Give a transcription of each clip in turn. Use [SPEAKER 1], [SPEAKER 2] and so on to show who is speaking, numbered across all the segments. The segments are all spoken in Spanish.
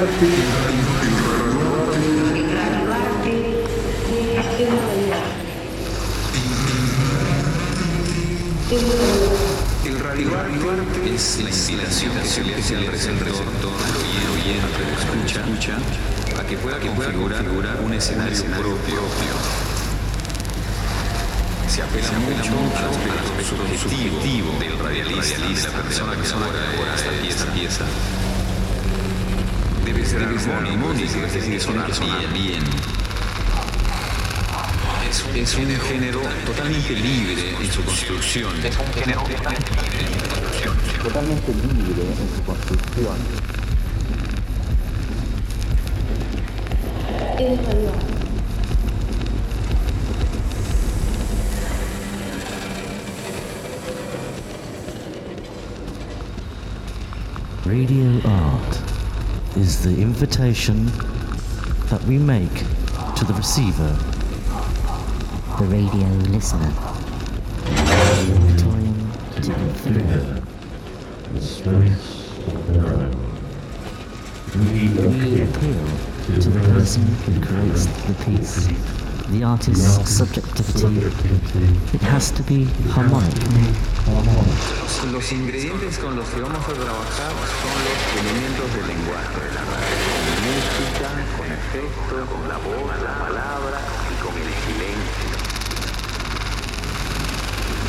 [SPEAKER 1] El
[SPEAKER 2] construcción. Es un género totalmente libre en eh, su construcción.
[SPEAKER 1] Totalmente libre en su construcción.
[SPEAKER 3] El radio.
[SPEAKER 4] Radio art is the invitation that we make to the receiver,
[SPEAKER 5] the radio listener.
[SPEAKER 4] To influence. We appeal to the person who creates the piece, the artist's subjectivity. It has to be harmonic.
[SPEAKER 2] Los ingredientes con los que vamos a trabajar son los elementos del lenguaje. Con música, con efectos, con la voz, la palabra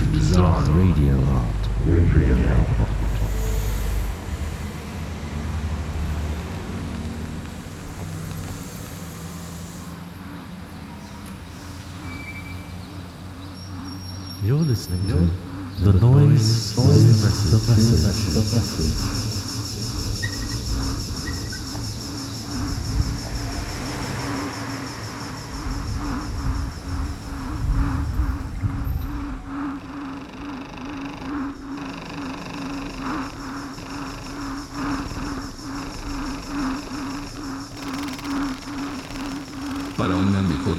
[SPEAKER 4] radio art. You're listening to the noise, the message, the message.
[SPEAKER 6] Para una mejor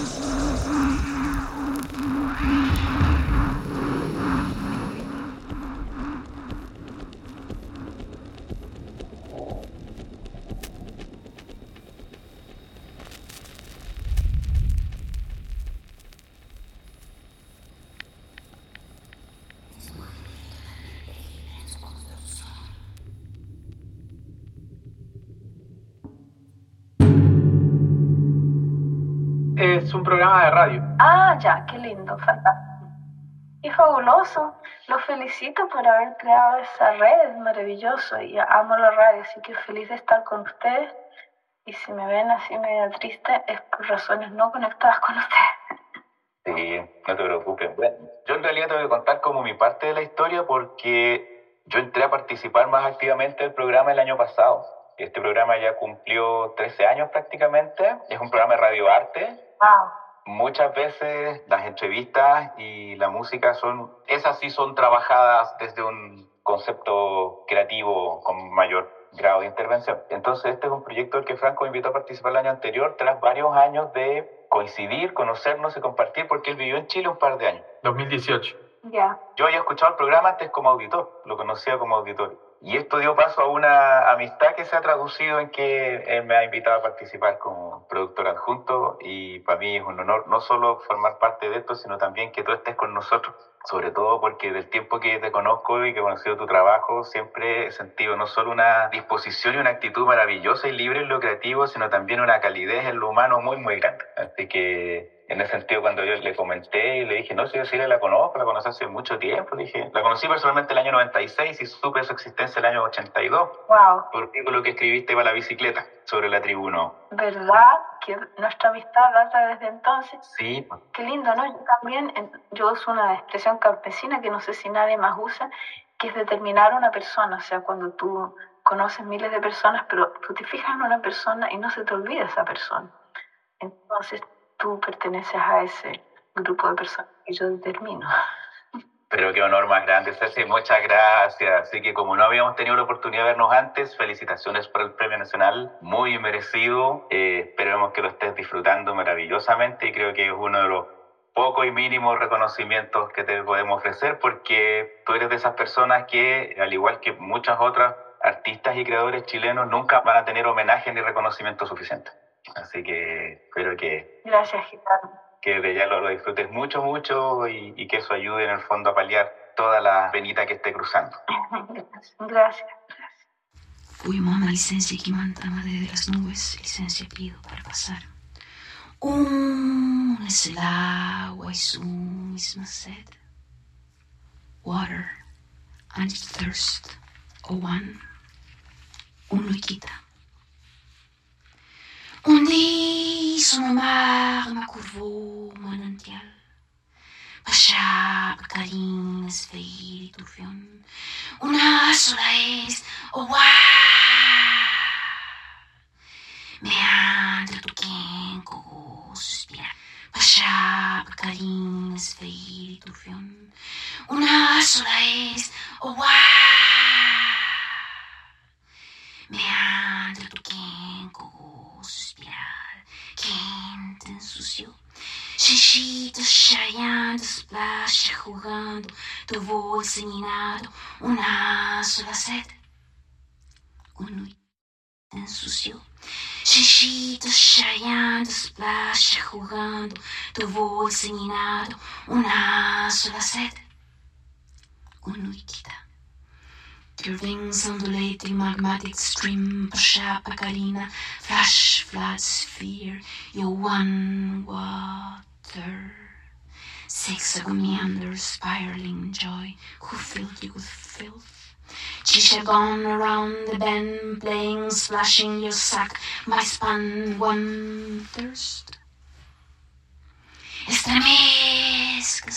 [SPEAKER 7] Es un programa de radio.
[SPEAKER 3] Ah, ya, qué lindo, fantástico. Y fabuloso. Los felicito por haber creado esa red, maravilloso. Y amo la radio, así que feliz de estar con ustedes. Y si me ven así media triste, es por razones no conectadas con ustedes.
[SPEAKER 8] Sí, no te preocupes. Bueno, yo en realidad tengo que contar como mi parte de la historia porque yo entré a participar más activamente del programa el año pasado. Este programa ya cumplió 13 años prácticamente. Es un programa de radioarte.
[SPEAKER 3] Wow.
[SPEAKER 8] Muchas veces las entrevistas y la música son, esas sí son trabajadas desde un concepto creativo con mayor grado de intervención. Entonces este es un proyecto al que Franco me invitó a participar el año anterior tras varios años de coincidir, conocernos y compartir porque él vivió en Chile un par de años.
[SPEAKER 7] 2018.
[SPEAKER 3] Ya.
[SPEAKER 8] Yo había escuchado el programa antes como auditor, lo conocía como auditor. Y esto dio paso a una amistad que se ha traducido en que él me ha invitado a participar como productor adjunto y para mí es un honor no solo formar parte de esto, sino también que tú estés con nosotros. Sobre todo porque del tiempo que te conozco y que he conocido tu trabajo, siempre he sentido no solo una disposición y una actitud maravillosa y libre en lo creativo, sino también una calidez en lo humano muy, muy grande. Así que en ese sentido, cuando yo le comenté y le dije, no, si yo sí la conozco, la conocí hace mucho tiempo, dije, la conocí personalmente el año 96 y supe su existencia el año 82
[SPEAKER 3] Wow,
[SPEAKER 8] por artículo que escribiste para la bicicleta sobre la tribuno.
[SPEAKER 3] ¿verdad? Que nuestra amistad data desde entonces.
[SPEAKER 8] Sí,
[SPEAKER 3] Qué lindo, ¿no? Yo también, yo uso una expresión campesina que no sé si nadie más usa, que es determinar a una persona. O sea, cuando tú conoces miles de personas, pero tú te fijas en una persona y no se te olvida esa persona. Entonces tú perteneces a ese grupo de personas que yo determino.
[SPEAKER 8] pero qué honor más grande, Ceci, muchas gracias. Así que como no habíamos tenido la oportunidad de vernos antes, felicitaciones por el Premio Nacional, muy merecido. Eh, esperemos que lo estés disfrutando maravillosamente y creo que es uno de los pocos y mínimos reconocimientos que te podemos ofrecer porque tú eres de esas personas que, al igual que muchas otras artistas y creadores chilenos, nunca van a tener homenaje ni reconocimiento suficiente. Así que espero que
[SPEAKER 3] Gracias, Gitano.
[SPEAKER 8] que de ya lo, lo disfrutes mucho, mucho y, y que eso ayude en el fondo a paliar toda la venita que esté cruzando.
[SPEAKER 3] Gracias. Gracias.
[SPEAKER 9] Fui una licencia que manda desde las nubes, licencia pido para pasar. Un es el agua y su misma sed. Water and thirst, o one, uno y quita. Un día sobre mar me curvó manantial. Pasha, Bakarin, Esfeir y Turfión. Una sola es, oh wow. Meandra tu quenco, suspira. Pasha, Bakarin, Esfeir y Turfión. Una sola es, oh wow. Meandra tu quenco, Quem te ensuciou? Xixito, chaiando, splash, jugando, tu voo enseñado, una sola sed. Uno te ensució. Xixito, chaiando, splash, jugando, tu voo enseñado, una sola sed. Uno y quita. Your wings undulating magmatic stream, Pasha, Pacarina, flash, flood, sphere, your one water. Six meanders, spiraling joy, who filled you with filth. Chisha gone around the bend, playing, splashing your sack, my span, one thirst. Estremezca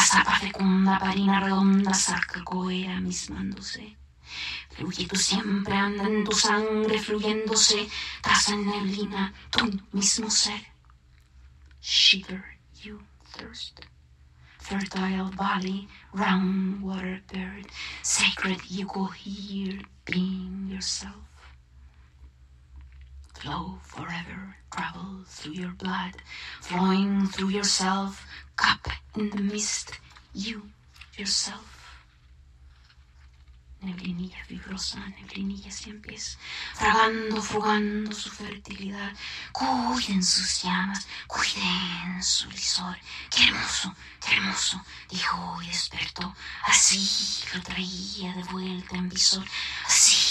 [SPEAKER 9] sed. Azapa fecunda, parina redonda, saca coera mismándose. Fluye tú siempre, anda en tu sangre, fluyéndose, tras en neblina, tu mismo ser. Shiver, you thirst. Fertile valley, round water bird, sacred you go here, being yourself. Flow forever, travel through your blood, flowing through yourself, cup in the mist, you, yourself. Neblinilla fibrosa, neblinilla sin pies, fragando, frugando su fertilidad. Cuiden sus llamas, cuiden su lisor. Qué hermoso, qué hermoso, dijo y despertó. Así lo traía de vuelta en visor, así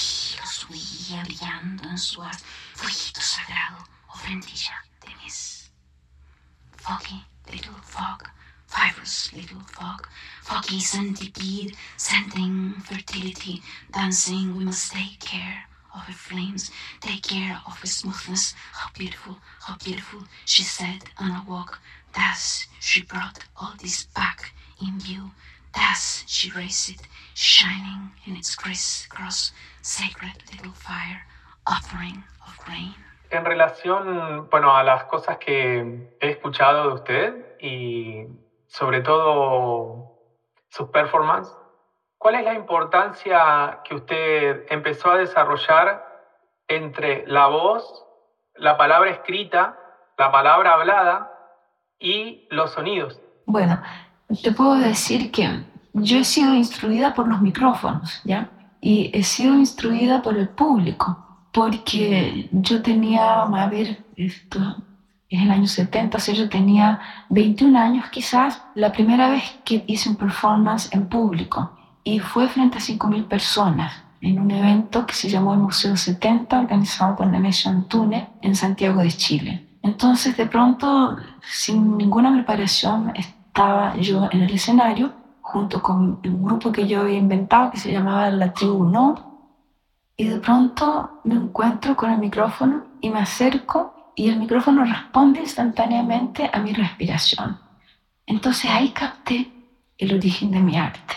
[SPEAKER 9] subía brillando en su. Fueguito sagrado, ofrendilla de mis. Foggy little fog, fibrous little fog, foggy centipede, scenting fertility, dancing. We must take care of her flames, take care of her smoothness. How beautiful, how beautiful, she said on a walk. Thus she brought all this back in view. Thus she raised it, shining in its crisscross, sacred little fire, offering of grain.
[SPEAKER 7] En relación, bueno, a las cosas que he escuchado de usted y sobre todo sus performances, ¿cuál es la importancia que usted empezó a desarrollar entre la voz, la palabra escrita, la palabra hablada y los sonidos?
[SPEAKER 10] Bueno, te puedo decir que yo he sido instruida por los micrófonos, ¿ya? Y he sido instruida por el público, porque yo tenía, a ver, esto es el año 70, o sea, yo tenía 21 años quizás, la primera vez que hice un performance en público, y fue frente a 5.000 personas en un evento que se llamó el Museo 70, organizado por Nation Tune en Santiago de Chile. Entonces, de pronto, sin ninguna preparación, estaba yo en el escenario junto con un grupo que yo había inventado que se llamaba La Tribu No. Y de pronto me encuentro con el micrófono y me acerco y el micrófono responde instantáneamente a mi respiración. Entonces ahí capté el origen de mi arte,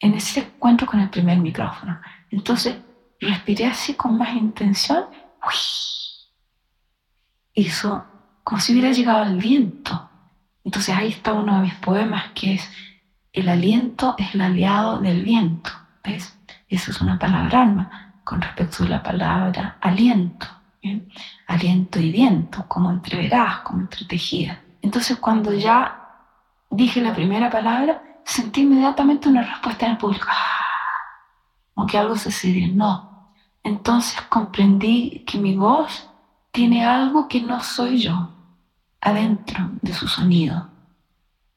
[SPEAKER 10] en ese encuentro con el primer micrófono. Entonces respiré así con más intención, hizo como si hubiera llegado al viento. Entonces ahí está uno de mis poemas que es el aliento es el aliado del viento. ¿Ves? Esa es una palabra alma con respecto a la palabra aliento. Aliento y viento, como entreverás, como entretejida. Entonces cuando ya dije la primera palabra, sentí inmediatamente una respuesta en el público. ¡Ah! Como que algo se serenó. Entonces comprendí que mi voz tiene algo que no soy yo adentro de su sonido.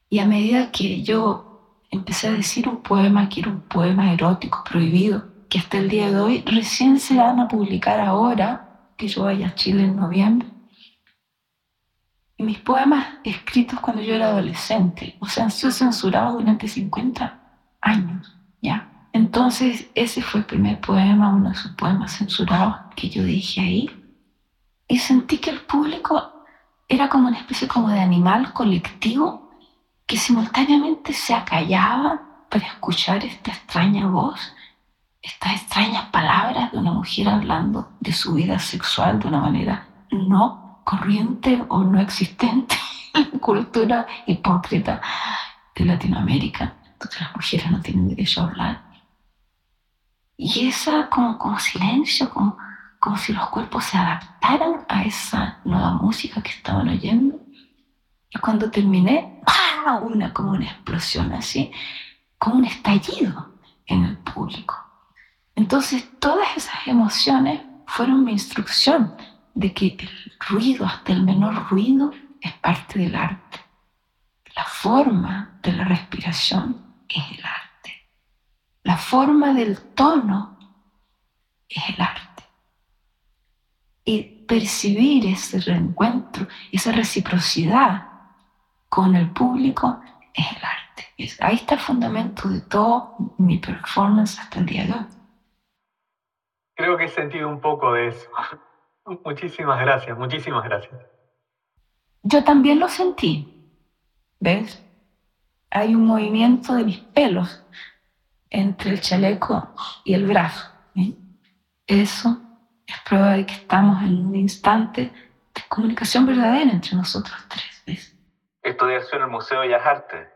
[SPEAKER 10] Y a medida que yo empecé a decir un poema que era un poema erótico prohibido, que hasta el día de hoy recién se van a publicar ahora, que yo vaya a Chile en noviembre, y mis poemas escritos cuando yo era adolescente, o sea, han sido censurados durante 50 años, ¿ya? Entonces, ese fue el primer poema, uno de sus poemas censurados que yo dije ahí. Y sentí que el público era como una especie como de animal colectivo que simultáneamente se acallaba para escuchar esta extraña voz, estas extrañas palabras de una mujer hablando de su vida sexual de una manera no corriente o no existente en la cultura hipócrita de Latinoamérica, donde las mujeres no tienen derecho a hablar. Y esa como, como silencio, como, como si los cuerpos se adaptaran a esa nueva música que estaban oyendo. Y cuando terminé, una como una explosión así, como un estallido en el público. Entonces todas esas emociones fueron mi instrucción de que el ruido, hasta el menor ruido, es parte del arte. La forma de la respiración es el arte. La forma del tono es el arte. Y percibir ese reencuentro, esa reciprocidad con el público es el arte. Ahí está el fundamento de todo mi performance hasta el día de hoy.
[SPEAKER 7] Creo que he sentido un poco de eso. Muchísimas gracias, muchísimas gracias.
[SPEAKER 10] Yo también lo sentí. ¿Ves? Hay un movimiento de mis pelos entre el chaleco y el brazo. Eso es prueba de que estamos en un instante de comunicación verdadera entre nosotros tres. ¿ves?
[SPEAKER 8] Estudié en el Museo de Bellas Artes.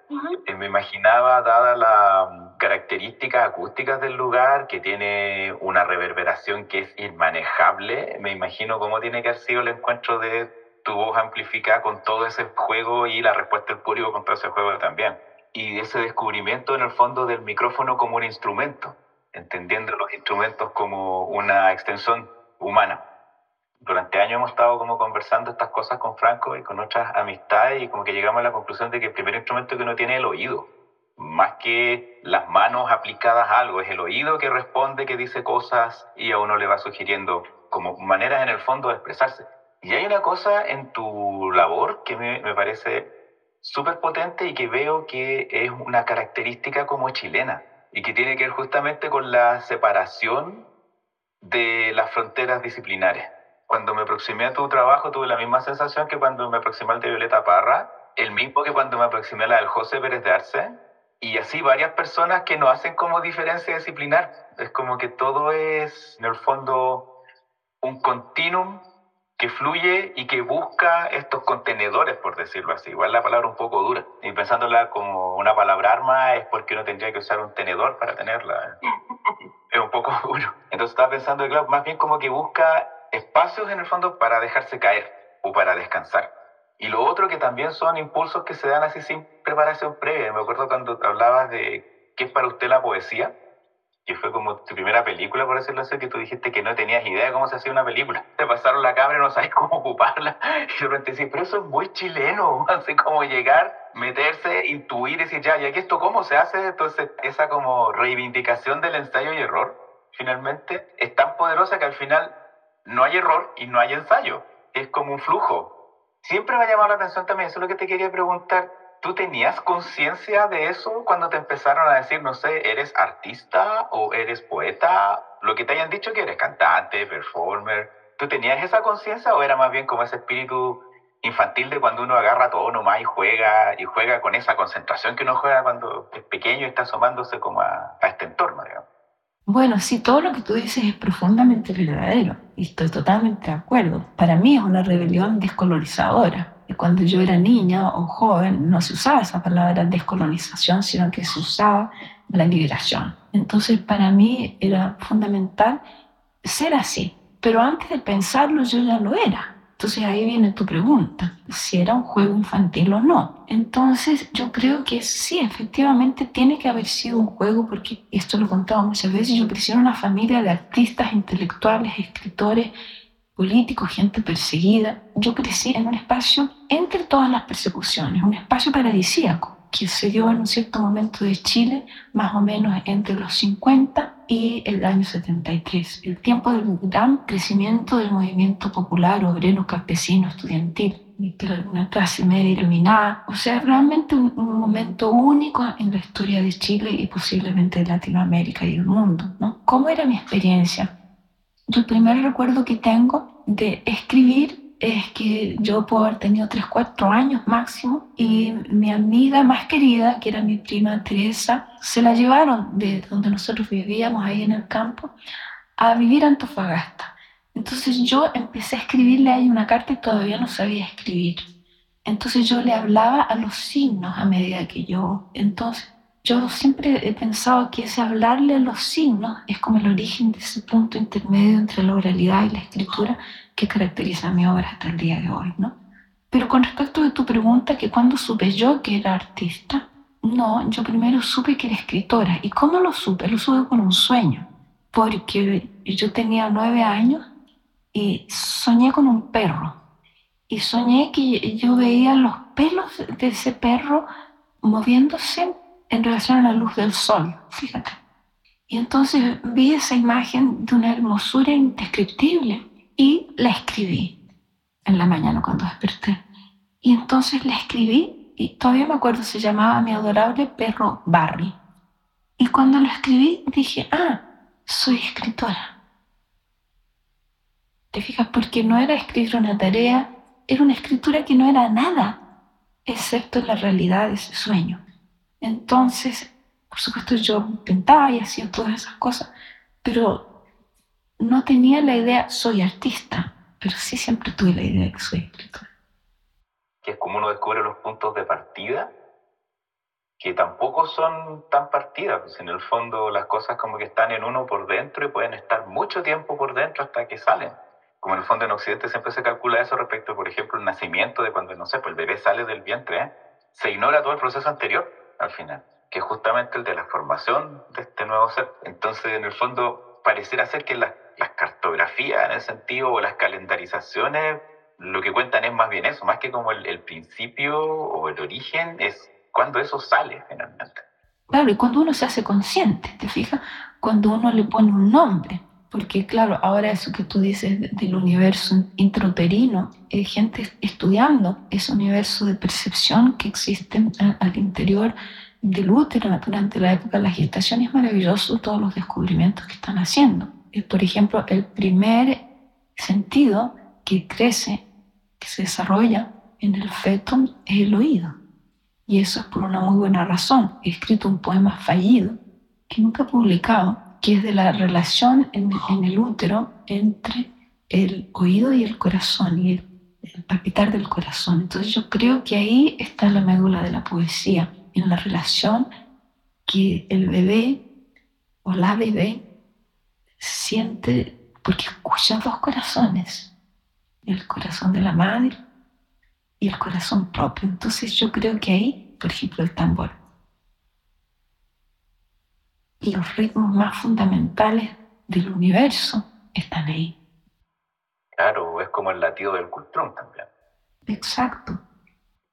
[SPEAKER 8] Y me imaginaba, dadas las características acústicas del lugar, que tiene una reverberación que es inmanejable, me imagino cómo tiene que haber sido el encuentro de tu voz amplificada con todo ese juego y la respuesta del público con todo ese juego también. Y ese descubrimiento en el fondo del micrófono como un instrumento, entendiendo los instrumentos como una extensión humana durante años hemos estado como conversando estas cosas con Franco y con otras amistades y como que llegamos a la conclusión de que el primer instrumento que uno tiene es el oído. Más que las manos aplicadas a algo, es el oído que responde, que dice cosas y a uno le va sugiriendo como maneras en el fondo de expresarse. Y hay una cosa en tu labor que me, me parece súper potente y que veo que es una característica como chilena y que tiene que ver justamente con la separación de las fronteras disciplinares cuando me aproximé a tu trabajo tuve la misma sensación que cuando me aproximé al de Violeta Parra, el mismo que cuando me aproximé a la del José Pérez de Arce, y así varias personas que no hacen como diferencia disciplinar. Es como que todo es, en el fondo, un continuum que fluye y que busca estos contenedores, por decirlo así. Igual la palabra un poco dura. Y pensándola como una palabra arma es porque uno tendría que usar un tenedor para tenerla. es un poco duro. Entonces estaba pensando, claro, más bien como que busca espacios en el fondo para dejarse caer o para descansar. Y lo otro que también son impulsos que se dan así sin preparación previa. Me acuerdo cuando hablabas de qué es para usted la poesía, que fue como tu primera película, por decirlo así, que tú dijiste que no tenías idea de cómo se hacía una película. Te pasaron la cámara y no sabes cómo ocuparla. Y de repente decís, pero eso es muy chileno, así como llegar, meterse, intuir decir, ya, ¿y aquí esto cómo se hace? Entonces, esa como reivindicación del ensayo y error, finalmente, es tan poderosa que al final no hay error y no hay ensayo. Es como un flujo. siempre me ha llamado la atención también, eso es lo que te quería preguntar. ¿Tú tenías conciencia de eso cuando te empezaron a decir, no sé, eres artista o eres poeta? Lo que te hayan dicho que eres cantante, performer. ¿Tú tenías esa conciencia o era más bien como ese espíritu infantil de cuando uno agarra todo nomás y juega y juega con esa concentración que uno juega cuando es pequeño y está asomándose como a, a este entorno, digamos?
[SPEAKER 10] Bueno, sí, todo lo que tú dices es profundamente verdadero y estoy totalmente de acuerdo. Para mí es una rebelión descolorizadora. Cuando yo era niña o joven no se usaba esa palabra descolonización, sino que se usaba la liberación. Entonces para mí era fundamental ser así. Pero antes de pensarlo yo ya lo era. Entonces ahí viene tu pregunta, si era un juego infantil o no. Entonces yo creo que sí, efectivamente tiene que haber sido un juego porque esto lo he contado muchas veces, yo crecí en una familia de artistas, intelectuales, escritores, políticos, gente perseguida. Yo crecí en un espacio entre todas las persecuciones, un espacio paradisíaco que se dio en un cierto momento de Chile, más o menos entre los 50 y el año 73, el tiempo del gran crecimiento del movimiento popular, obrero, campesino, estudiantil, una clase media iluminada. O sea, realmente un, un, momento único en la historia de Chile y posiblemente de Latinoamérica y del mundo. ¿no? ¿Cómo era mi experiencia? El primer recuerdo que tengo de escribir es que yo puedo haber tenido 3, 4 años máximo y mi amiga más querida, que era mi prima Teresa, se la llevaron de donde nosotros vivíamos ahí en el campo a vivir a Antofagasta. Entonces yo empecé a escribirle a ella una carta y todavía no sabía escribir. Entonces yo le hablaba a los signos a medida que yo... Entonces yo siempre he pensado que ese hablarle a los signos es como el origen de ese punto intermedio entre la oralidad y la escritura que caracteriza mi obra hasta el día de hoy, ¿no? Pero con respecto de tu pregunta, que cuando supe yo que era artista, no, yo primero supe que era escritora. ¿Y cómo lo supe? Lo supe con un sueño, porque yo tenía nueve años y soñé con un perro. Y soñé que yo veía los pelos de ese perro moviéndose en relación a la luz del sol, fíjate. Y entonces vi esa imagen de una hermosura indescriptible y la escribí en la mañana cuando desperté. Y entonces la escribí y todavía me acuerdo, se llamaba Mi adorable perro Barry. Y cuando lo escribí dije, ah, soy escritora. ¿Te fijas? Porque no era escribir una tarea, era una escritura que no era nada, excepto la realidad de ese sueño. Entonces, por supuesto, yo pintaba y hacía todas esas cosas, pero no tenía la idea, soy artista, pero sí siempre tuve la idea de que soy escritor.
[SPEAKER 8] Que es como uno descubre los puntos de partida, que tampoco son tan partidas, pues en el fondo las cosas como que están en uno por dentro y pueden estar mucho tiempo por dentro hasta que salen. Como en el fondo en Occidente siempre se calcula eso respecto, por ejemplo, el nacimiento de cuando, no sé, pues el bebé sale del vientre, ¿eh? se ignora todo el proceso anterior al final, que es justamente el de la formación de este nuevo ser. Entonces, en el fondo, pareciera ser que las cartografías en ese sentido o las calendarizaciones lo que cuentan es más bien eso, más que como el, el principio o el origen, es cuando eso sale finalmente.
[SPEAKER 10] Claro, y cuando uno se hace consciente, ¿te fijas? Cuando uno le pone un nombre. Porque claro, ahora eso que tú dices del universo intrauterino, hay gente estudiando ese universo de percepción que existe al interior del útero durante la época de la gestación. Es maravilloso todos los descubrimientos que están haciendo por ejemplo, el primer sentido que crece, que se desarrolla en el feto es el oído. Y eso es por una muy buena razón. He escrito un poema fallido que nunca he publicado, que es de la relación en, en el útero entre el oído y el corazón y el, el palpitar del corazón. Entonces yo creo que ahí está la médula de la poesía, en la relación que el bebé o la bebé siente, porque escucha dos corazones, el corazón de la madre y el corazón propio. Entonces yo creo que ahí, por ejemplo, el tambor. Y los ritmos más fundamentales del universo están ahí.
[SPEAKER 8] Claro, es como el latido del cultrón también.
[SPEAKER 10] Exacto.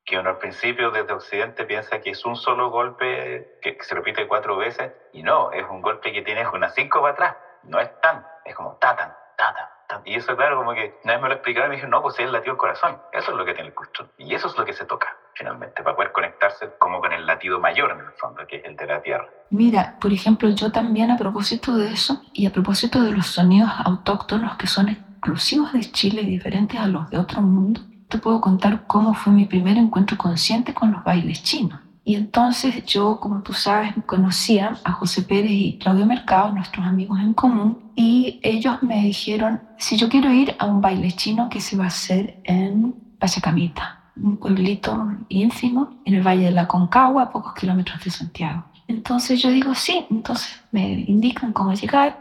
[SPEAKER 8] Que uno al principio desde Occidente piensa que es un solo golpe que se repite cuatro veces y no, es un golpe que tiene unas cinco para atrás no es tan, es como tatan, tatan, tan. Y eso, claro, como que una vez me lo explicaron y me dijeron, no, pues es el latido del corazón. Eso es lo que tiene el colchón. Y eso es lo que se toca, finalmente, para poder conectarse como con el latido mayor, en el fondo, que es el de la tierra.
[SPEAKER 10] Mira, por ejemplo, yo también a propósito de eso y a propósito de los sonidos autóctonos que son exclusivos de Chile y diferentes a los de otro mundo, te puedo contar cómo fue mi primer encuentro consciente con los bailes chinos. Y entonces yo, como tú sabes, conocía a José Pérez y Claudio Mercado, nuestros amigos en común, y ellos me dijeron, si yo quiero ir a un baile chino que se va a hacer en Pachacamita, un pueblito ínfimo en el Valle de la Concagua, a pocos kilómetros de Santiago. Entonces yo digo, sí, entonces me indican cómo llegar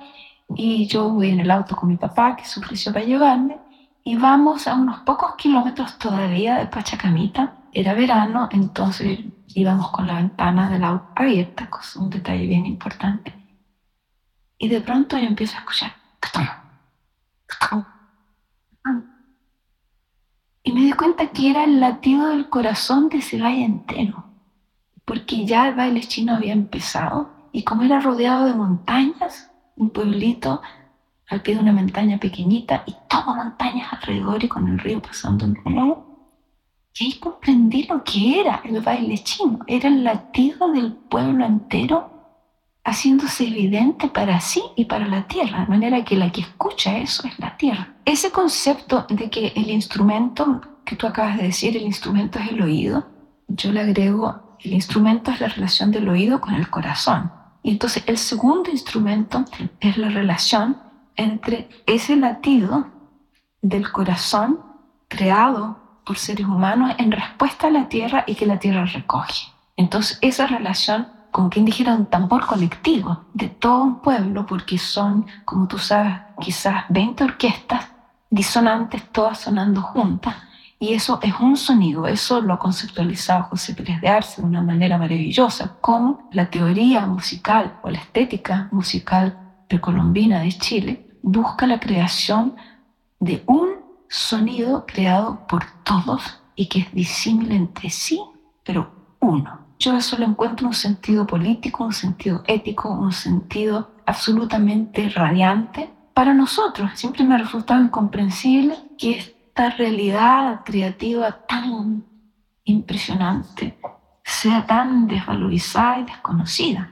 [SPEAKER 10] y yo voy en el auto con mi papá que se ofreció para llevarme y vamos a unos pocos kilómetros todavía de Pachacamita. Era verano, entonces íbamos con la ventana del auto abierta, cosa, un detalle bien importante. Y de pronto yo empiezo a escuchar. Y me di cuenta que era el latido del corazón de ese valle entero, porque ya el baile chino había empezado y como era rodeado de montañas, un pueblito al pie de una montaña pequeñita y todo montañas alrededor y con el río pasando en reloj. Y ahí comprendí lo que era el baile chino. Era el latido del pueblo entero haciéndose evidente para sí y para la tierra, de manera que la que escucha eso es la tierra. Ese concepto de que el instrumento que tú acabas de decir, el instrumento es el oído, yo le agrego, el instrumento es la relación del oído con el corazón. Y entonces el segundo instrumento es la relación entre ese latido del corazón creado por seres humanos en respuesta a la tierra y que la tierra recoge. Entonces esa relación, como quien dijera, un tambor colectivo de todo un pueblo, porque son, como tú sabes, quizás 20 orquestas disonantes, todas sonando juntas, y eso es un sonido, eso lo ha conceptualizado José Pérez de Arce de una manera maravillosa, con la teoría musical o la estética musical precolombina de Chile, busca la creación de un sonido creado por todos y que es disímil entre sí, pero uno. Yo eso lo encuentro un sentido político, un sentido ético, un sentido absolutamente radiante para nosotros. Siempre me ha resultado incomprensible que esta realidad creativa tan impresionante sea tan desvalorizada y desconocida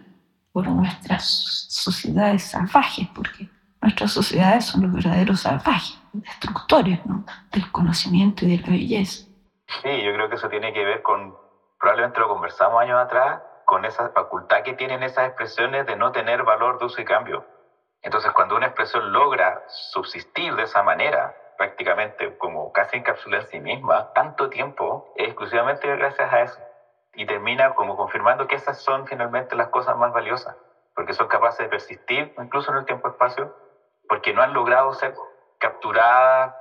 [SPEAKER 10] por nuestras sociedades salvajes, porque Nuestras sociedades son los verdaderos salvajes, destructores ¿no? del conocimiento y de la belleza.
[SPEAKER 8] Sí, yo creo que eso tiene que ver con, probablemente lo conversamos años atrás, con esa facultad que tienen esas expresiones de no tener valor de uso y cambio. Entonces, cuando una expresión logra subsistir de esa manera, prácticamente como casi encapsula en sí misma, tanto tiempo, exclusivamente gracias a eso. Y termina como confirmando que esas son finalmente las cosas más valiosas, porque son capaces de persistir incluso en el tiempo-espacio porque no han logrado ser capturadas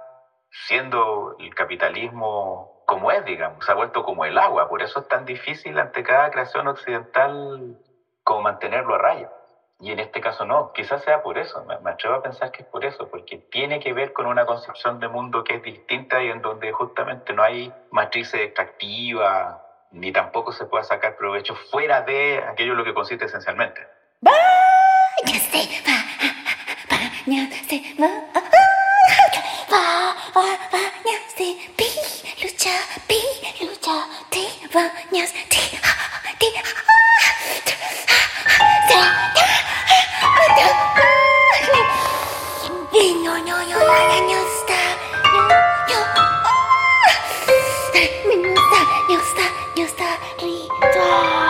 [SPEAKER 8] siendo el capitalismo como es, digamos, se ha vuelto como el agua, por eso es tan difícil ante cada creación occidental como mantenerlo a raya. Y en este caso no, quizás sea por eso, me, atrevo a pensar que es por eso, porque tiene que ver con una concepción de mundo que es distinta y en donde justamente no hay matrices extractivas, ni tampoco se puede sacar provecho fuera de aquello en lo que consiste esencialmente.
[SPEAKER 10] 안녕하세요. 비루차 비루차 디바 안녕하세요. 디디 뉴스타 뉴스타 뉴스타 리드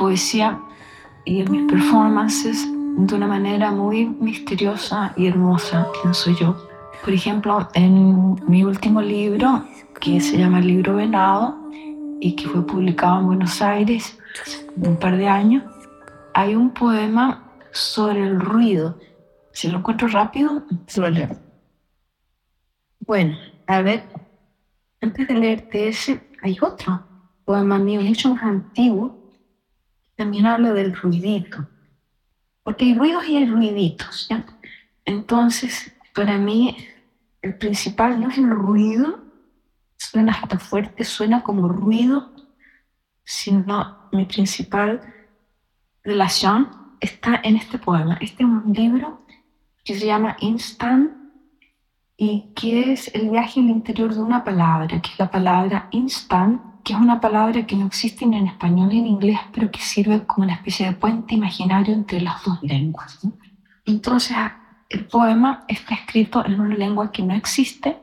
[SPEAKER 10] poesía y en mis performances de una manera muy misteriosa y hermosa, pienso yo. Por ejemplo, en mi último libro, que se llama El libro venado y que fue publicado en Buenos Aires hace un par de años, hay un poema sobre el ruido. Si lo encuentro rápido, se lo leo. Bueno, a ver, antes de leerte ese, hay otro poema mío, mucho más antiguo, también habla del ruidito. Porque hay ruidos y hay ruiditos, ¿ya? Entonces, para mí, el principal no es el ruido, suena hasta fuerte, suena como ruido, sino mi principal relación está en este poema. Este es un libro que se llama Instant y que es el viaje al interior de una palabra, que es la palabra instant, que es una palabra que no existe ni en español ni en inglés, pero que sirve como una especie de puente imaginario entre las dos lenguas. ¿no? Entonces, el poema está escrito en una lengua que no existe,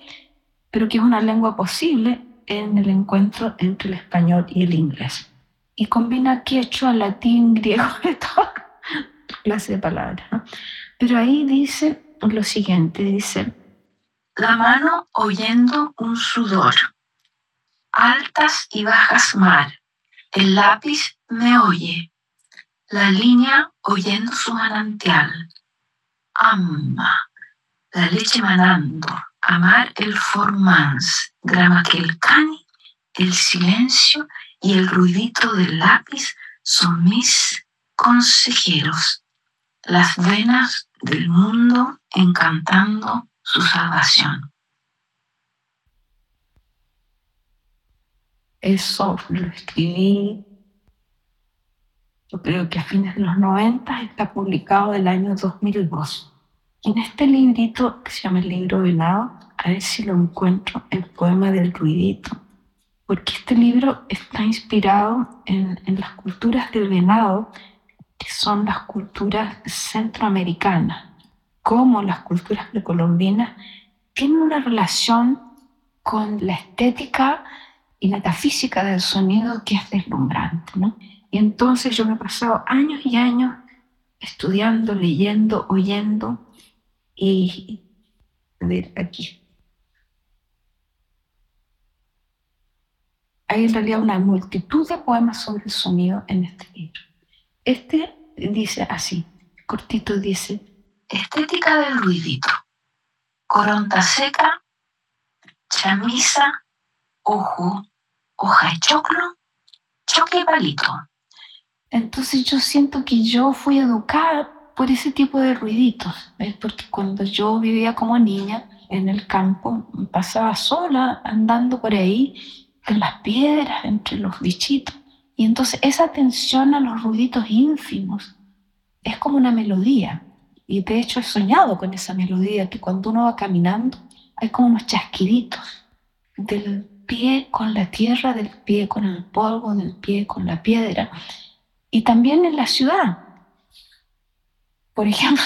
[SPEAKER 10] pero que es una lengua posible en el encuentro entre el español y el inglés. Y combina quechua, latín, griego, de toda clase de palabras. ¿no? Pero ahí dice lo siguiente, dice, la mano oyendo un sudor, altas y bajas mar, el lápiz me oye, la línea oyendo su manantial, ama, la leche manando, amar el formans, grama que el cani, el silencio y el ruidito del lápiz son mis consejeros, las venas del mundo encantando su salvación. Eso lo escribí, yo creo que a fines de los 90, está publicado del año 2002. Y en este librito, que se llama el libro velado, a ver si lo encuentro, el poema del ruidito, porque este libro está inspirado en, en las culturas del venado, que son las culturas centroamericanas, como las culturas precolombinas tienen una relación con la estética y metafísica del sonido que es deslumbrante. ¿no? Y entonces yo me he pasado años y años estudiando, leyendo, oyendo y... A ver, aquí. Hay en realidad una multitud de poemas sobre el sonido en este libro. Este dice así, cortito dice, estética del ruidito, coronta seca, chamisa, ojo, hoja de choclo, choque y palito. Entonces yo siento que yo fui educada por ese tipo de ruiditos, ¿ves? porque cuando yo vivía como niña en el campo, pasaba sola andando por ahí, en las piedras, entre los bichitos. Y entonces esa atención a los ruiditos ínfimos es como una melodía. Y de hecho he soñado con esa melodía, que cuando uno va caminando hay como unos chasquiditos del pie con la tierra, del pie con el polvo, del pie con la piedra. Y también en la ciudad. Por ejemplo,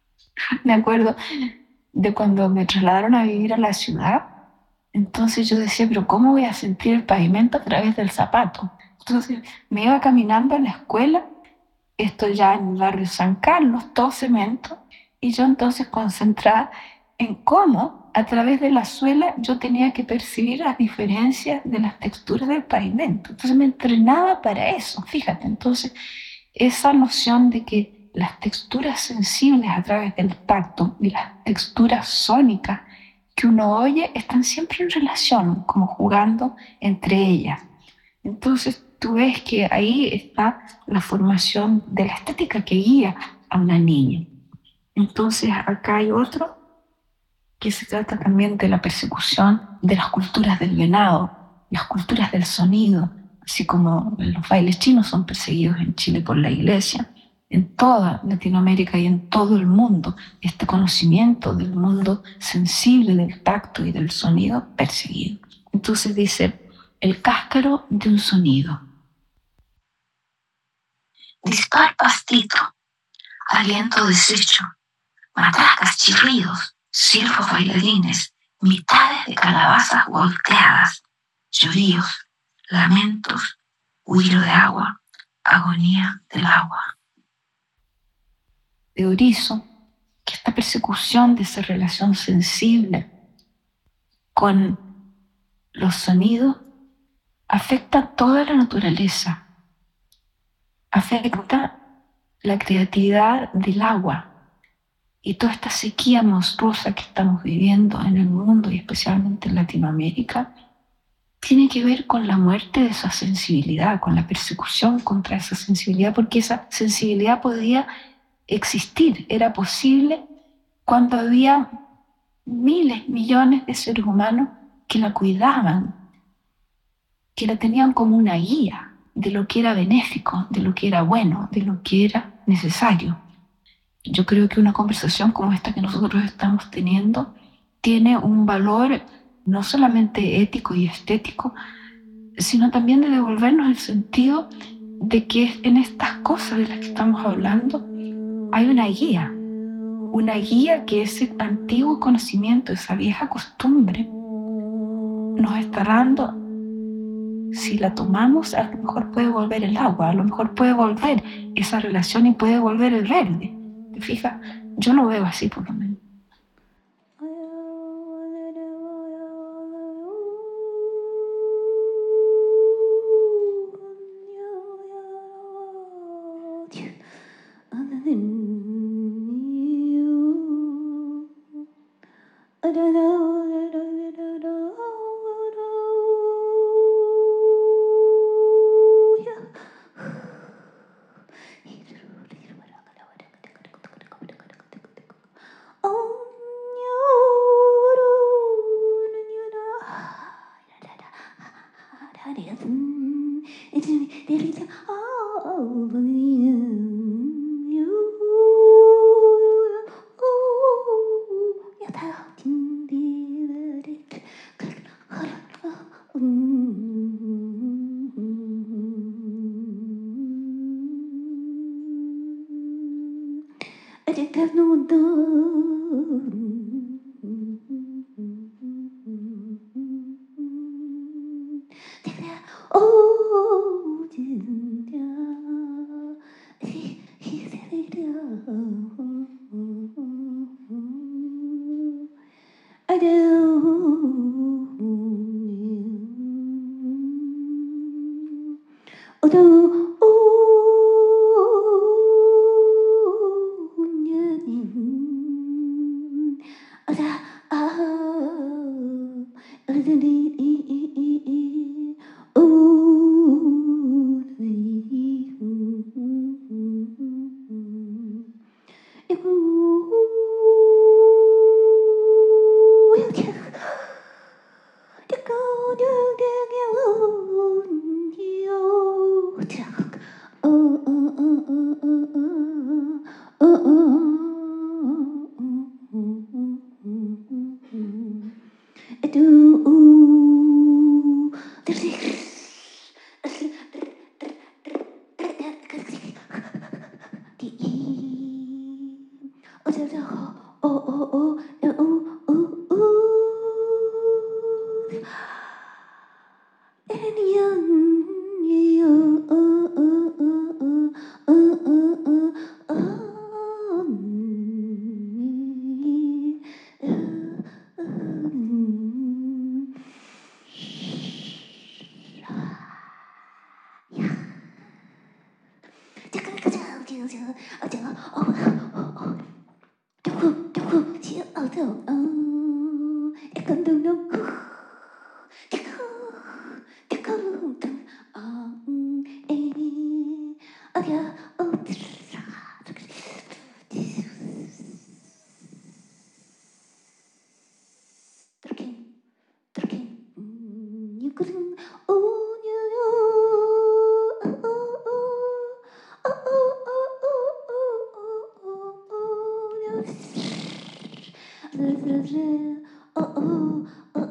[SPEAKER 10] me acuerdo de cuando me trasladaron a vivir a la ciudad. Entonces yo decía, pero ¿cómo voy a sentir el pavimento a través del zapato? Entonces me iba caminando a la escuela, esto ya en el barrio San Carlos, todo cemento, y yo entonces concentrada en cómo a través de la suela yo tenía que percibir las diferencias de las texturas del pavimento. Entonces me entrenaba para eso, fíjate. Entonces, esa noción de que las texturas sensibles a través del tacto y las texturas sónicas que uno oye están siempre en relación, como jugando entre ellas. Entonces, tú ves que ahí está la formación de la estética que guía a una niña. Entonces, acá hay otro que se trata también de la persecución de las culturas del venado, las culturas del sonido, así como los bailes chinos son perseguidos en Chile por la iglesia.
[SPEAKER 9] en toda Latinoamérica y en todo el mundo este conocimiento del mundo sensible del tacto y del sonido perseguido. Entonces dice, el cáscaro de un sonido.
[SPEAKER 10] Dispar pastito, aliento deshecho, matracas, chirridos, silfos bailarines, mitades de calabazas volteadas, lloríos, lamentos, huiro de agua, agonía del agua.
[SPEAKER 9] Teorizo que esta persecución de esa relación sensible con los sonidos afecta toda la naturaleza, afecta la creatividad del agua y toda esta sequía monstruosa que estamos viviendo en el mundo y especialmente en Latinoamérica tiene que ver con la muerte de esa sensibilidad, con la persecución contra esa sensibilidad, porque esa sensibilidad podía existir, era posible cuando había miles, millones de seres humanos que la cuidaban, que la tenían como una guía de lo que era benéfico, de lo que era bueno, de lo que era necesario. Yo creo que una conversación como esta que nosotros estamos teniendo tiene un valor no solamente ético y estético, sino también de devolvernos el sentido de que en estas cosas de las que estamos hablando hay una guía, una guía que ese antiguo conocimiento, esa vieja costumbre, nos está dando. Si la tomamos, a lo mejor puede volver el agua, a lo mejor puede volver esa relación y puede volver el verde fija, yo lo veo así por lo menos. 我ど。oh, oh, oh.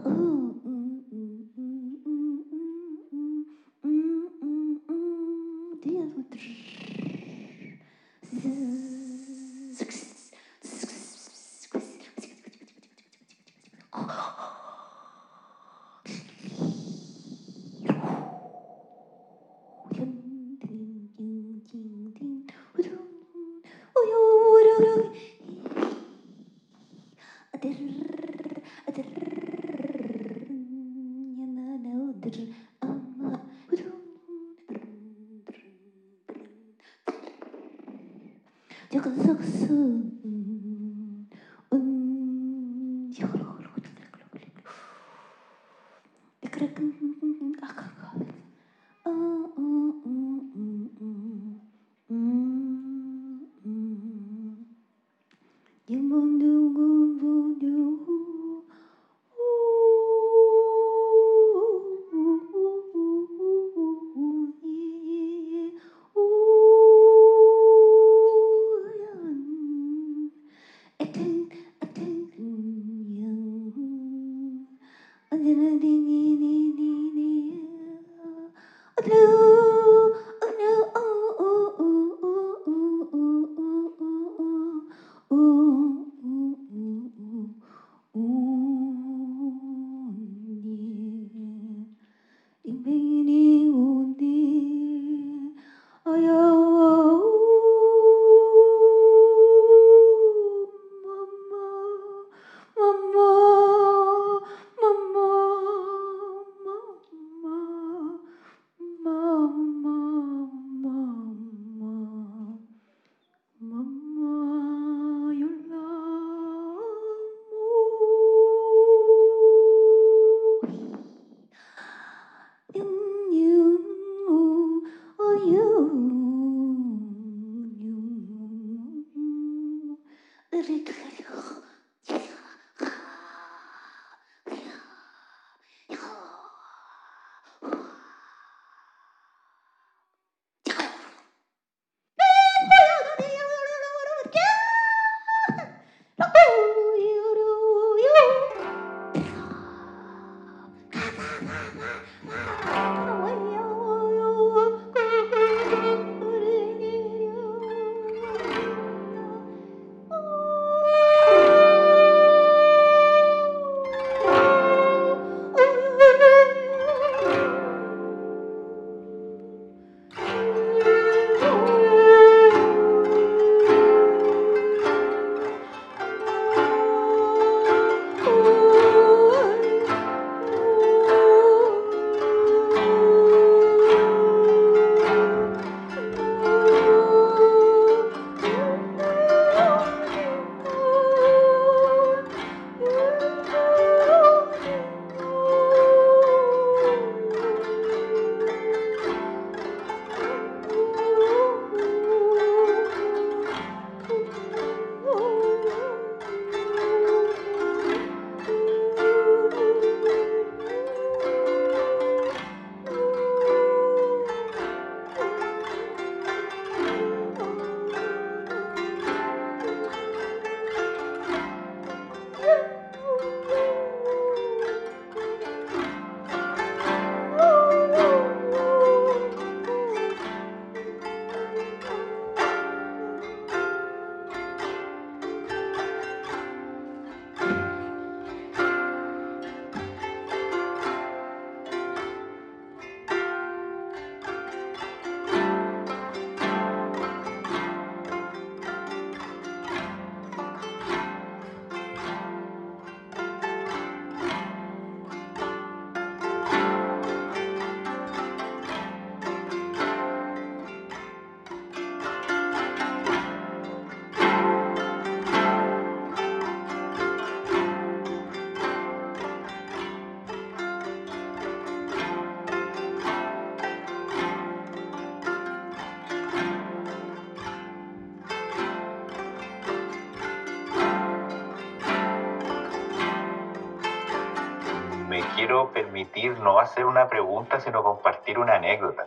[SPEAKER 9] No hacer una pregunta, sino compartir una anécdota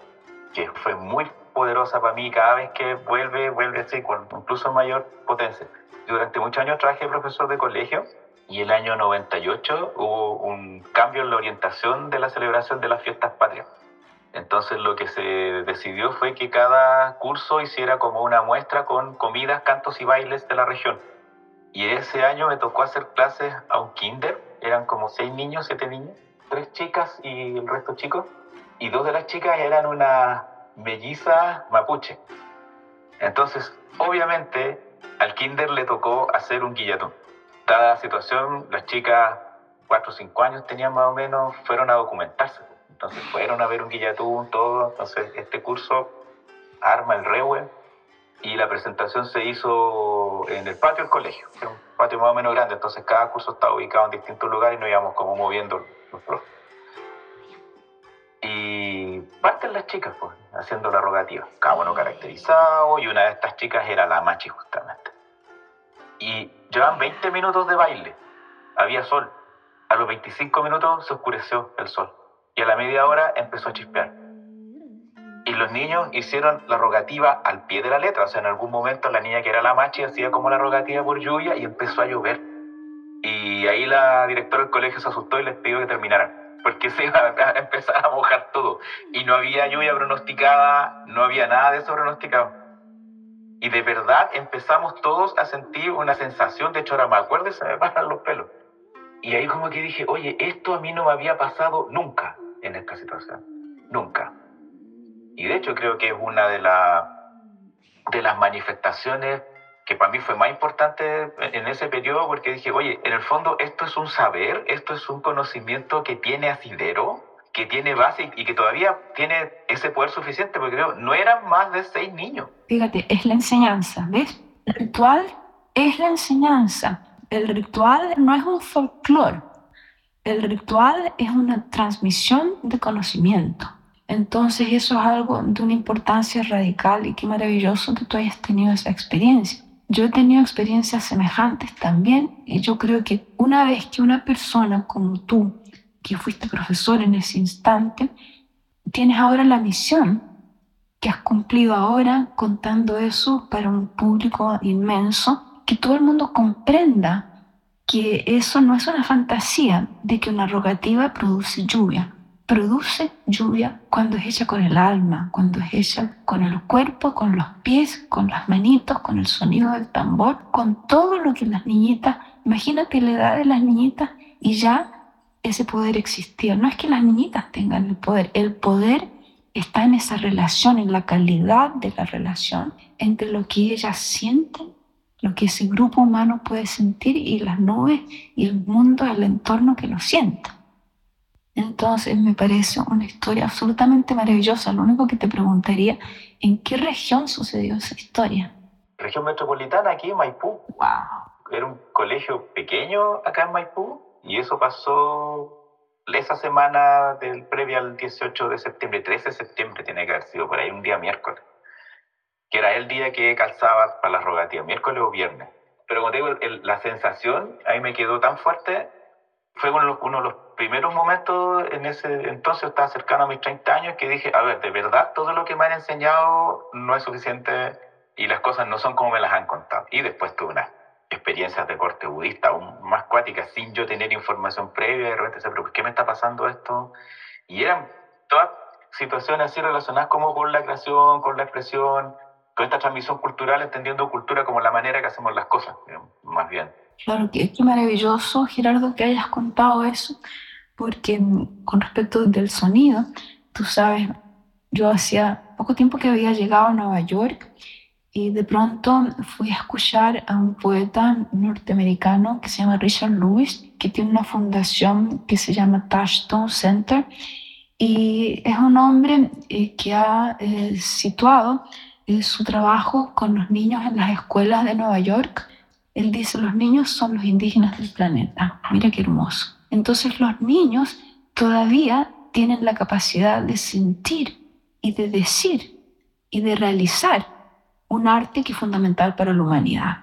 [SPEAKER 9] que fue muy poderosa para mí cada vez que vuelve, vuelve así, con incluso mayor potencia. Durante muchos años trabajé profesor de colegio y el año 98 hubo un cambio en la orientación de la celebración de las fiestas patrias. Entonces lo que se decidió fue que cada curso hiciera como una muestra con comidas, cantos y bailes de la región. Y ese año me tocó hacer clases a un kinder, eran como seis niños, siete niños, tres chicas y el resto chicos. Y dos de las chicas eran una melliza mapuche. Entonces, obviamente, al kinder le tocó hacer un guillatón. Dada la situación, las chicas, cuatro o cinco años tenían más o menos, fueron a documentarse.
[SPEAKER 8] Entonces fueron a ver un guillatún, todo. Entonces este curso arma el rewe y la presentación se hizo en el patio del colegio, era un patio más o menos grande, entonces cada curso estaba ubicado en distintos lugares y nos íbamos como moviendo los profes. Y parten las chicas, pues, haciendo la rogativa. Cada uno caracterizado y una de estas chicas era la machi justamente. Y llevan 20 minutos de baile, había sol. A los 25 minutos se oscureció el sol y a la media hora empezó a chispear. Y los niños hicieron la rogativa al pie de la letra. O sea, en algún momento la niña que era la machi hacía como la rogativa por lluvia y empezó a llover. Y ahí la directora del colegio se asustó y les pidió que terminaran, porque se iba a empezar a mojar todo. Y no había lluvia pronosticada, no había nada de eso pronosticado. Y de verdad empezamos todos a sentir una sensación, de me acuerdo se me paran los pelos. Y ahí como que dije, oye, esto a mí no me había pasado nunca en esta situación. Nunca. Y de hecho creo que es una de, la, de las manifestaciones que para mí fue más importante en ese periodo porque dije, oye, en el fondo esto es un saber, esto es un conocimiento que tiene asidero, que tiene base y que todavía tiene ese poder suficiente, porque creo, no eran más de seis niños.
[SPEAKER 10] Fíjate, es la enseñanza, ¿ves? El ritual es la enseñanza. El ritual no es un folclore. El ritual es una transmisión de conocimiento. Entonces eso es algo de una importancia radical y qué maravilloso que tú hayas tenido esa experiencia. Yo he tenido experiencias semejantes también y yo creo que una vez que una persona como tú, que fuiste profesor en ese instante, tienes ahora la misión que has cumplido ahora contando eso para un público inmenso, que todo el mundo comprenda que eso no es una fantasía de que una rogativa produce lluvia produce lluvia cuando es hecha con el alma, cuando es hecha con el cuerpo, con los pies, con las manitos, con el sonido del tambor, con todo lo que las niñitas, imagínate la edad de las niñitas y ya ese poder existía. No es que las niñitas tengan el poder, el poder está en esa relación, en la calidad de la relación entre lo que ellas sienten, lo que ese grupo humano puede sentir y las nubes y el mundo, el entorno que lo siente. Entonces me parece una historia absolutamente maravillosa. Lo único que te preguntaría, ¿en qué región sucedió esa historia?
[SPEAKER 8] Región metropolitana, aquí en Maipú.
[SPEAKER 10] Wow.
[SPEAKER 8] Era un colegio pequeño acá en Maipú y eso pasó esa semana del previo al 18 de septiembre, 13 de septiembre tiene que haber sido por ahí, un día miércoles, que era el día que calzaba para las rogativas, miércoles o viernes. Pero como te digo, el- la sensación ahí me quedó tan fuerte, fue uno de los, uno de los primeros momentos en ese entonces, estaba cercano a mis 30 años, que dije, a ver, de verdad todo lo que me han enseñado no es suficiente y las cosas no son como me las han contado. Y después tuve unas experiencias de corte budista aún más cuáticas, sin yo tener información previa, de repente decía, pero ¿por qué me está pasando esto? Y eran todas situaciones así relacionadas como con la creación, con la expresión, con esta transmisión cultural, entendiendo cultura como la manera que hacemos las cosas, más bien.
[SPEAKER 10] Claro, qué maravilloso, Gerardo, que hayas contado eso, porque con respecto del sonido, tú sabes, yo hacía poco tiempo que había llegado a Nueva York y de pronto fui a escuchar a un poeta norteamericano que se llama Richard Lewis, que tiene una fundación que se llama Touchstone Center y es un hombre eh, que ha eh, situado eh, su trabajo con los niños en las escuelas de Nueva York. Él dice, los niños son los indígenas del planeta. Mira qué hermoso. Entonces los niños todavía tienen la capacidad de sentir y de decir y de realizar un arte que es fundamental para la humanidad.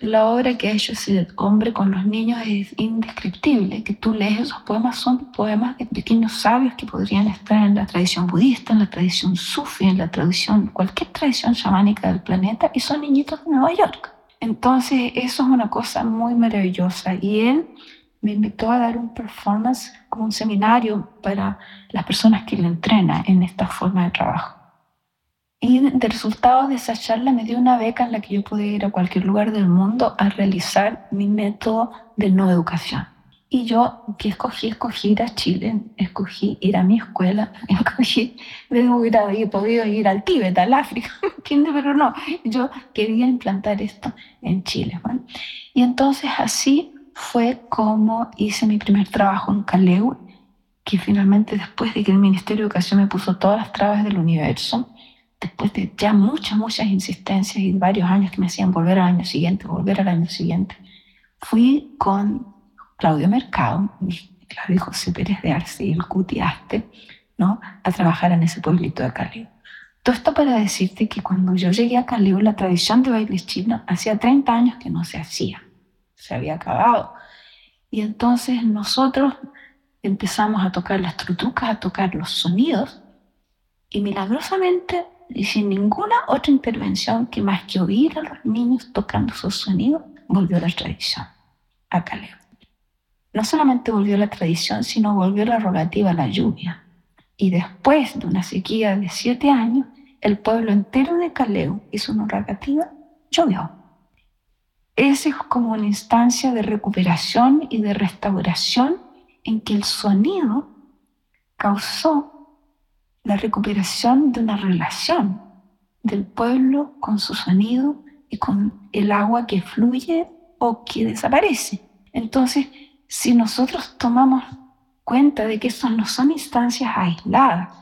[SPEAKER 10] La obra que ha hecho ese hombre con los niños es indescriptible. Que tú lees esos poemas, son poemas de pequeños sabios que podrían estar en la tradición budista, en la tradición sufi, en la tradición, cualquier tradición chamánica del planeta, y son niñitos de Nueva York. Entonces, eso es una cosa muy maravillosa. Y él me invitó a dar un performance como un seminario para las personas que le entrena en esta forma de trabajo. Y de resultado de esa charla me dio una beca en la que yo podía ir a cualquier lugar del mundo a realizar mi método de no educación. Y yo, que escogí? Escogí ir a Chile, escogí ir a mi escuela, escogí, hubiera podido ir al Tíbet, al África. Pero no, yo quería implantar esto en Chile. ¿bueno? Y entonces así fue como hice mi primer trabajo en Caleu, que finalmente después de que el Ministerio de Educación me puso todas las trabas del universo, después de ya muchas, muchas insistencias y varios años que me hacían volver al año siguiente, volver al año siguiente, fui con Claudio Mercado, Claudio y José Pérez de Arce y el Cutiaste, ¿no? a trabajar en ese pueblito de Cali. Todo esto para decirte que cuando yo llegué a Caleo, la tradición de baile chino hacía 30 años que no se hacía, se había acabado. Y entonces nosotros empezamos a tocar las trutucas, a tocar los sonidos, y milagrosamente, y sin ninguna otra intervención que más que oír a los niños tocando esos sonidos, volvió la tradición a Caleo. No solamente volvió la tradición, sino volvió la rogativa a la lluvia. Y después de una sequía de siete años, el pueblo entero de Caleu hizo una rogativa, llovió. Esa es como una instancia de recuperación y de restauración en que el sonido causó la recuperación de una relación del pueblo con su sonido y con el agua que fluye o que desaparece. Entonces, si nosotros tomamos cuenta de que esas no son instancias aisladas,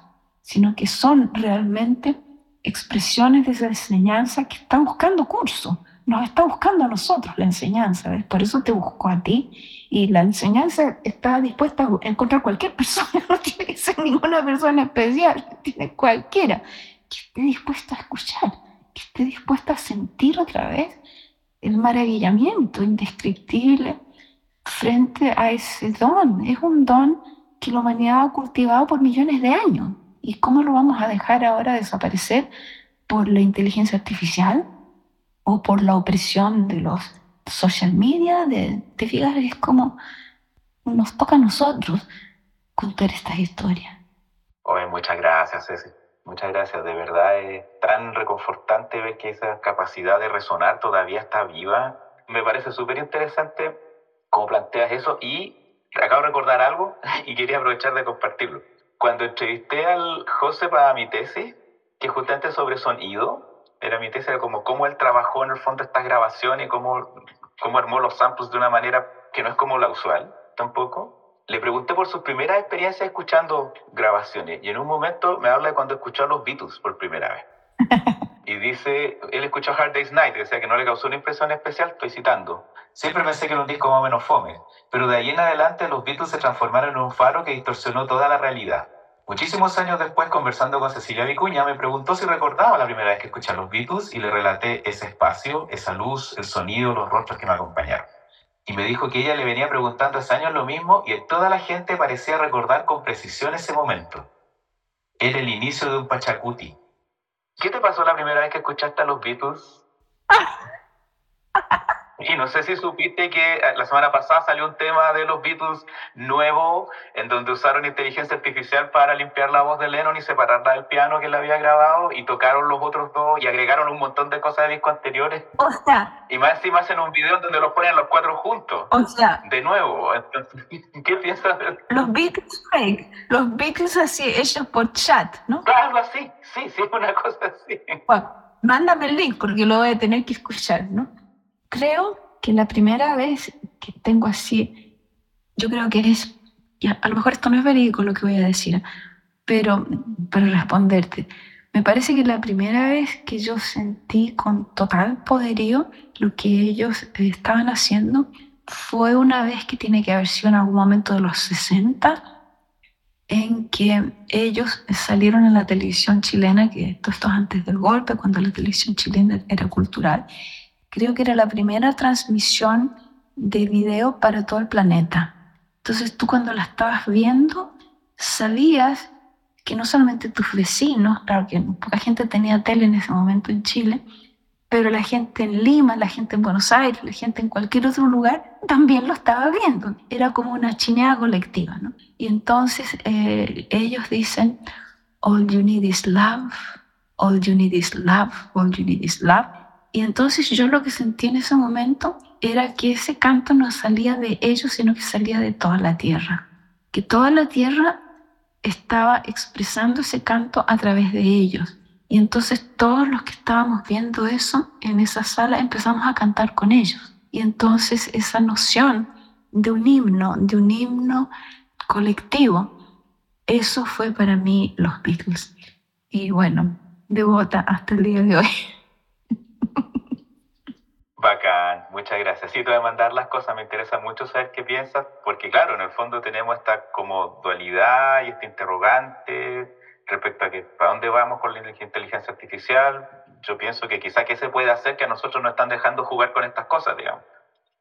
[SPEAKER 10] sino que son realmente expresiones de esa enseñanza que está buscando curso, nos está buscando a nosotros la enseñanza, ¿ves? por eso te busco a ti y la enseñanza está dispuesta a encontrar cualquier persona, no tiene que ser ninguna persona especial, tiene cualquiera que esté dispuesta a escuchar, que esté dispuesta a sentir otra vez el maravillamiento indescriptible frente a ese don. Es un don que la humanidad ha cultivado por millones de años ¿Y cómo lo vamos a dejar ahora desaparecer por la inteligencia artificial o por la opresión de los social media? De, ¿Te fijas? Es como nos toca a nosotros contar estas historias.
[SPEAKER 8] Oye, muchas gracias, Ceci. Muchas gracias. De verdad es tan reconfortante ver que esa capacidad de resonar todavía está viva. Me parece súper interesante cómo planteas eso y acabo de recordar algo y quería aprovechar de compartirlo cuando entrevisté al José para mi tesis, que justamente sobre sonido, era mi tesis, era como cómo él trabajó en el fondo estas grabaciones y cómo, cómo armó los samples de una manera que no es como la usual tampoco. Le pregunté por sus primeras experiencias escuchando grabaciones y en un momento me habla de cuando escuchó a los Beatles por primera vez. Y dice, él escuchó Hard Day's Night, o sea que no le causó una impresión especial, estoy citando. Siempre pensé que era un disco más o menos fome, pero de ahí en adelante los Beatles se transformaron en un faro que distorsionó toda la realidad. Muchísimos años después, conversando con Cecilia Vicuña, me preguntó si recordaba la primera vez que escuché a los Beatles y le relaté ese espacio, esa luz, el sonido, los rostros que me acompañaron. Y me dijo que ella le venía preguntando hace años lo mismo y toda la gente parecía recordar con precisión ese momento. Era el inicio de un Pachacuti. ¿Qué te pasó la primera vez que escuchaste a los Beatles? Y no sé si supiste que eh, la semana pasada salió un tema de los Beatles nuevo, en donde usaron inteligencia artificial para limpiar la voz de Lennon y separarla del piano que él había grabado, y tocaron los otros dos y agregaron un montón de cosas de discos anteriores.
[SPEAKER 10] O sea.
[SPEAKER 8] Y más encima hacen un video en donde los ponen los cuatro juntos.
[SPEAKER 10] O sea.
[SPEAKER 8] De nuevo. ¿Qué piensas de
[SPEAKER 10] Los Beatles fake. Los Beatles así, hechos por chat, ¿no?
[SPEAKER 8] Claro, así. Sí, sí, una cosa así.
[SPEAKER 10] Bueno, mándame el link porque lo voy a tener que escuchar, ¿no? Creo que la primera vez que tengo así, yo creo que es, a lo mejor esto no es verídico lo que voy a decir, pero para responderte, me parece que la primera vez que yo sentí con total poderío lo que ellos estaban haciendo fue una vez que tiene que haber sido en algún momento de los 60, en que ellos salieron en la televisión chilena, que todo esto antes del golpe, cuando la televisión chilena era cultural, creo que era la primera transmisión de video para todo el planeta. Entonces tú cuando la estabas viendo, sabías que no solamente tus vecinos, claro que poca gente tenía tele en ese momento en Chile, pero la gente en Lima, la gente en Buenos Aires, la gente en cualquier otro lugar también lo estaba viendo. Era como una chineada colectiva, ¿no? Y entonces eh, ellos dicen, all you need is love, all you need is love, all you need is love. Y entonces yo lo que sentí en ese momento era que ese canto no salía de ellos, sino que salía de toda la tierra. Que toda la tierra estaba expresando ese canto a través de ellos. Y entonces todos los que estábamos viendo eso en esa sala empezamos a cantar con ellos. Y entonces esa noción de un himno, de un himno colectivo,
[SPEAKER 9] Eso fue para mí los Beatles. Y bueno, devota hasta el día de hoy.
[SPEAKER 8] Bacán, muchas gracias. Sí, te voy a mandar las cosas, me interesa mucho saber qué piensas, porque claro, en el fondo tenemos esta como dualidad y este interrogante respecto a que para dónde vamos con la inteligencia artificial. Yo pienso que quizá qué se puede hacer que a nosotros nos están dejando jugar con estas cosas, digamos.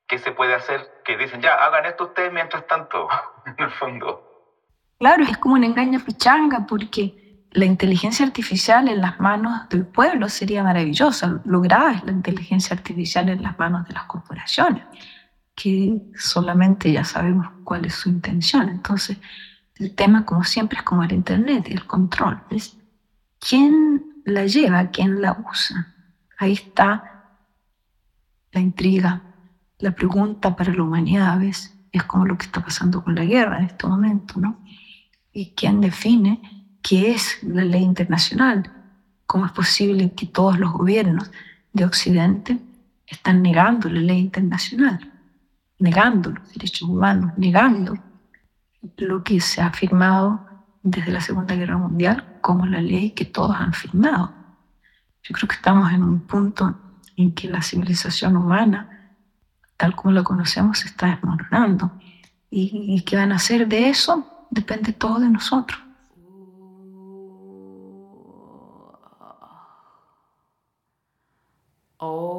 [SPEAKER 8] ¿Qué se puede hacer que dicen, ya, hagan esto ustedes mientras tanto, en el fondo?
[SPEAKER 9] Claro, es como un engaño pichanga porque la inteligencia artificial en las manos del pueblo sería maravillosa. Lo grave es la inteligencia artificial en las manos de las corporaciones, que solamente ya sabemos cuál es su intención. Entonces, el tema, como siempre, es como el Internet y el control. ¿ves? ¿Quién la lleva? ¿Quién la usa? Ahí está la intriga, la pregunta para la humanidad, ¿ves? Es como lo que está pasando con la guerra en este momento, ¿no? ¿Y quién define? Qué es la ley internacional, cómo es posible que todos los gobiernos de Occidente están negando la ley internacional, negando los derechos humanos, negando lo que se ha firmado desde la Segunda Guerra Mundial como la ley que todos han firmado. Yo creo que estamos en un punto en que la civilización humana, tal como la conocemos, se está desmoronando. Y, y qué van a hacer de eso depende todo de nosotros.
[SPEAKER 10] Oh.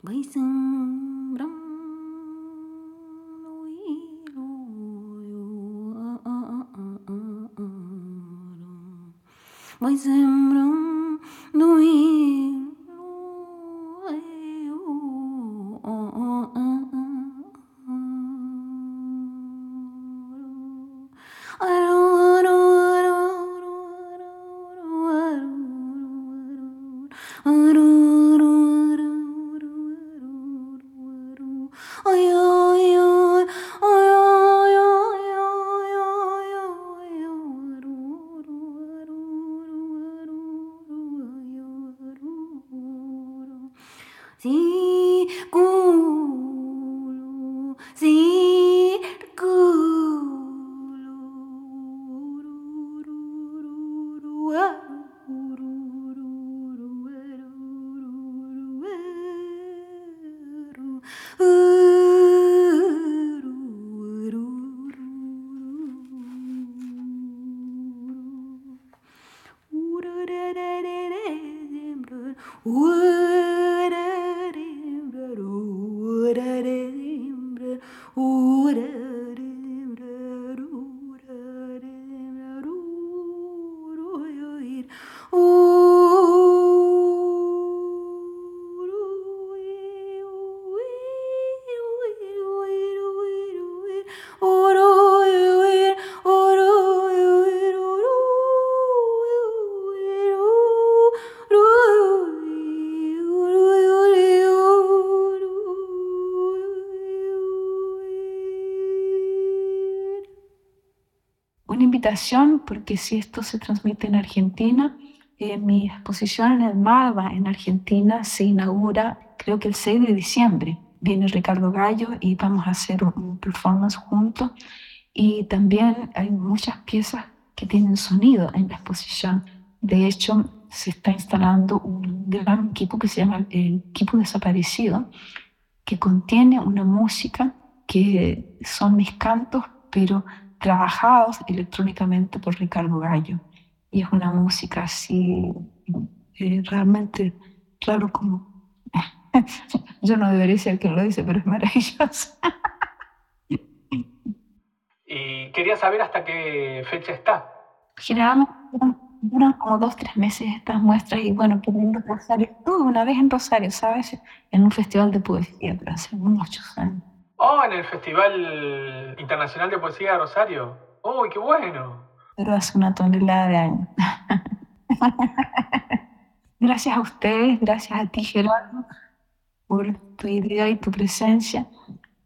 [SPEAKER 10] Băi zâmbrăm invitación, porque si esto se transmite en Argentina, eh, mi exposición en el MADA en Argentina se inaugura creo que el 6 de diciembre. Viene Ricardo Gallo y vamos a hacer un performance juntos. Y también hay muchas piezas que tienen sonido en la exposición. De hecho, se está instalando un gran equipo que se llama el equipo desaparecido, que contiene una música que son mis cantos, pero trabajados electrónicamente por Ricardo Gallo. Y es una música así, eh, realmente, claro, como... Yo no debería ser quien lo dice, pero es maravilloso.
[SPEAKER 7] Y quería saber hasta qué fecha está.
[SPEAKER 10] Generalmente duran como dos, tres meses estas muestras y bueno, que en Rosario. Estuve una vez en Rosario, ¿sabes? En un festival de poesía, pero hace muchos años.
[SPEAKER 7] Oh, en el Festival Internacional de Poesía de Rosario. ¡Uy, qué bueno!
[SPEAKER 10] Pero hace una tonelada de años. gracias a ustedes, gracias a ti, Gerardo, por tu idea y tu presencia.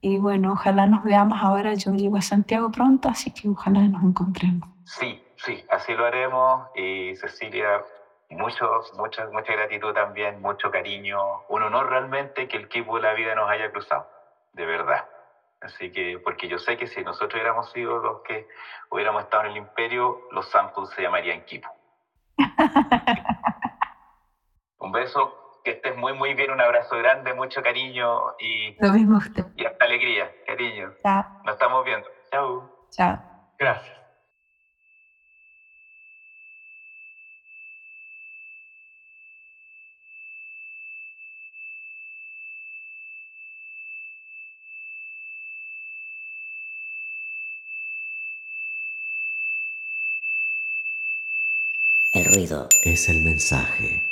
[SPEAKER 10] Y bueno, ojalá nos veamos ahora. Yo llego a Santiago pronto, así que ojalá nos encontremos.
[SPEAKER 8] Sí, sí, así lo haremos. Y Cecilia, mucho, mucha, mucha gratitud también, mucho cariño. Un honor realmente que el equipo de la vida nos haya cruzado, de verdad. Así que, porque yo sé que si nosotros hubiéramos sido los que hubiéramos estado en el imperio, los samples se llamarían Kipu. Un beso, que estés muy, muy bien, un abrazo grande, mucho cariño y,
[SPEAKER 10] Lo mismo usted.
[SPEAKER 8] y hasta alegría, cariño.
[SPEAKER 10] Chao.
[SPEAKER 8] Nos estamos viendo. Chao.
[SPEAKER 10] Chao.
[SPEAKER 7] Gracias.
[SPEAKER 5] El
[SPEAKER 4] Es el mensaje.